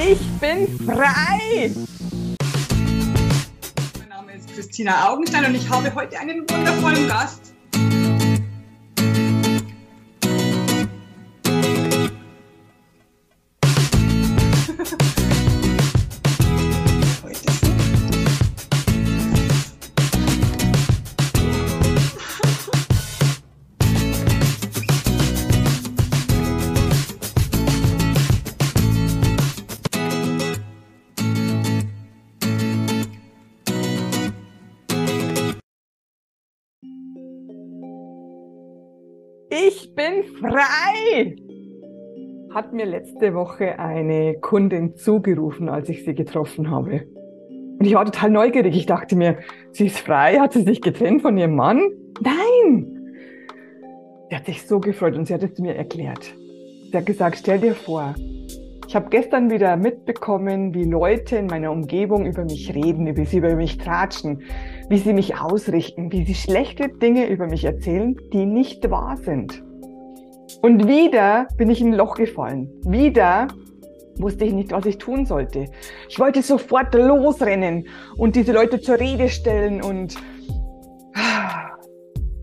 Ich bin frei! Mein Name ist Christina Augenstein und ich habe heute einen wundervollen Gast. Ich bin frei! Hat mir letzte Woche eine Kundin zugerufen, als ich sie getroffen habe. Und ich war total neugierig. Ich dachte mir, sie ist frei, hat sie sich getrennt von ihrem Mann? Nein! Sie hat sich so gefreut und sie hat es mir erklärt. Sie hat gesagt, stell dir vor, ich habe gestern wieder mitbekommen, wie Leute in meiner Umgebung über mich reden, wie sie über mich tratschen, wie sie mich ausrichten, wie sie schlechte Dinge über mich erzählen, die nicht wahr sind. Und wieder bin ich in ein Loch gefallen. Wieder wusste ich nicht, was ich tun sollte. Ich wollte sofort losrennen und diese Leute zur Rede stellen und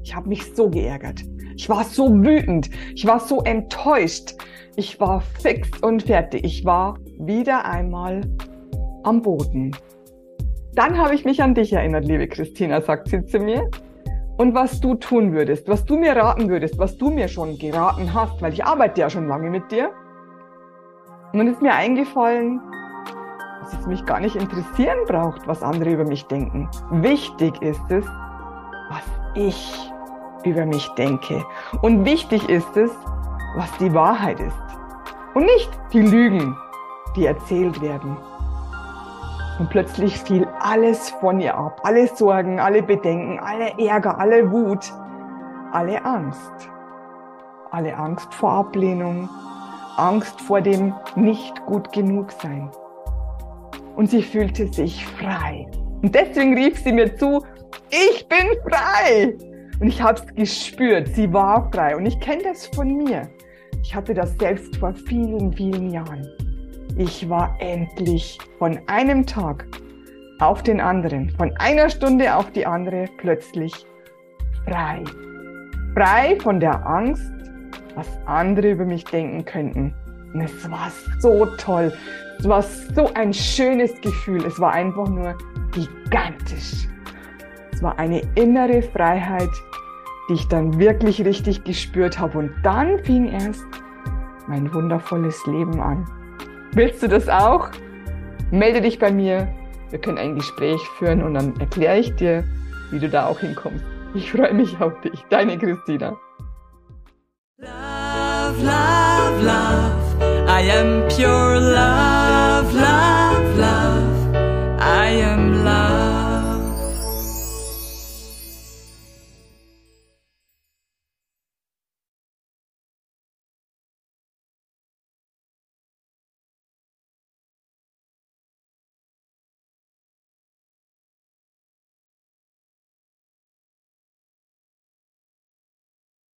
ich habe mich so geärgert. Ich war so wütend. Ich war so enttäuscht. Ich war fix und fertig. Ich war wieder einmal am Boden. Dann habe ich mich an dich erinnert, liebe Christina, sagt sie zu mir. Und was du tun würdest, was du mir raten würdest, was du mir schon geraten hast, weil ich arbeite ja schon lange mit dir. Und dann ist mir eingefallen, dass es mich gar nicht interessieren braucht, was andere über mich denken. Wichtig ist es, was ich über mich denke. Und wichtig ist es, was die Wahrheit ist und nicht die Lügen, die erzählt werden. Und plötzlich fiel alles von ihr ab. Alle Sorgen, alle Bedenken, alle Ärger, alle Wut, alle Angst. Alle Angst vor Ablehnung, Angst vor dem nicht gut genug sein. Und sie fühlte sich frei. Und deswegen rief sie mir zu, ich bin frei. Und ich habe es gespürt, sie war frei. Und ich kenne das von mir. Ich hatte das selbst vor vielen, vielen Jahren. Ich war endlich von einem Tag auf den anderen, von einer Stunde auf die andere plötzlich frei. Frei von der Angst, was andere über mich denken könnten. Und es war so toll. Es war so ein schönes Gefühl. Es war einfach nur gigantisch. Es war eine innere Freiheit, die ich dann wirklich richtig gespürt habe. Und dann fing erst mein wundervolles Leben an. Willst du das auch? Melde dich bei mir. Wir können ein Gespräch führen und dann erkläre ich dir, wie du da auch hinkommst. Ich freue mich auf dich. Deine Christina. Love, love, love. I am pure love.